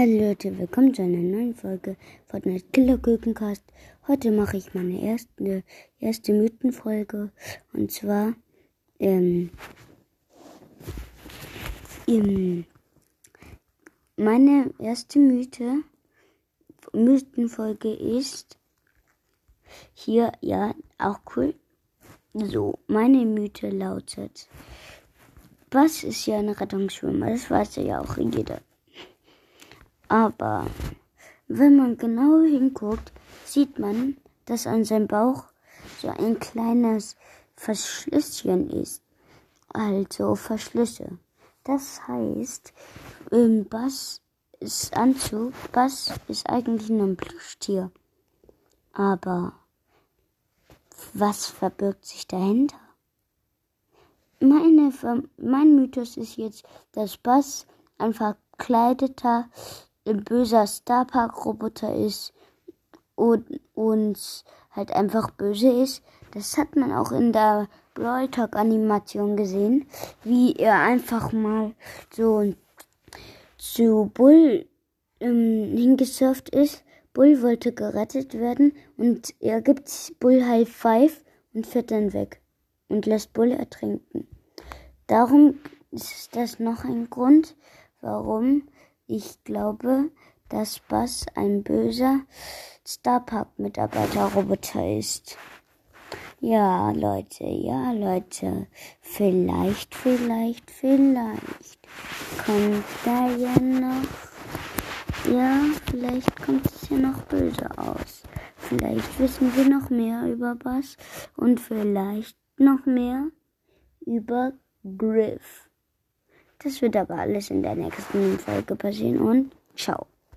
Hallo Leute, willkommen zu einer neuen Folge Fortnite Killer Kükencast. Heute mache ich meine erste, erste Mythenfolge und zwar ähm, ähm, meine erste Mythe Mythenfolge ist hier, ja, auch cool. So, meine Mythe lautet, was ist ja ein Rettungsschwimmer? Das weiß ja auch jeder. Aber wenn man genau hinguckt, sieht man, dass an seinem Bauch so ein kleines Verschlüsschen ist. Also Verschlüsse. Das heißt, im Bass ist Anzug, Bass ist eigentlich nur ein Plüschtier. Aber was verbirgt sich dahinter? Meine, mein Mythos ist jetzt, dass Bass ein verkleideter ein böser Starpark-Roboter ist und, und halt einfach böse ist. Das hat man auch in der Brawl Talk Animation gesehen, wie er einfach mal so zu Bull ähm, hingesurft ist. Bull wollte gerettet werden und er gibt Bull High Five und fährt dann weg und lässt Bull ertrinken. Darum ist das noch ein Grund, warum ich glaube, dass Bass ein böser Starpark-Mitarbeiter-Roboter ist. Ja, Leute, ja, Leute. Vielleicht, vielleicht, vielleicht kommt da ja noch. Ja, vielleicht kommt es ja noch böse aus. Vielleicht wissen wir noch mehr über Bass und vielleicht noch mehr über Griff. Das wird aber alles in der nächsten Folge passieren und ciao.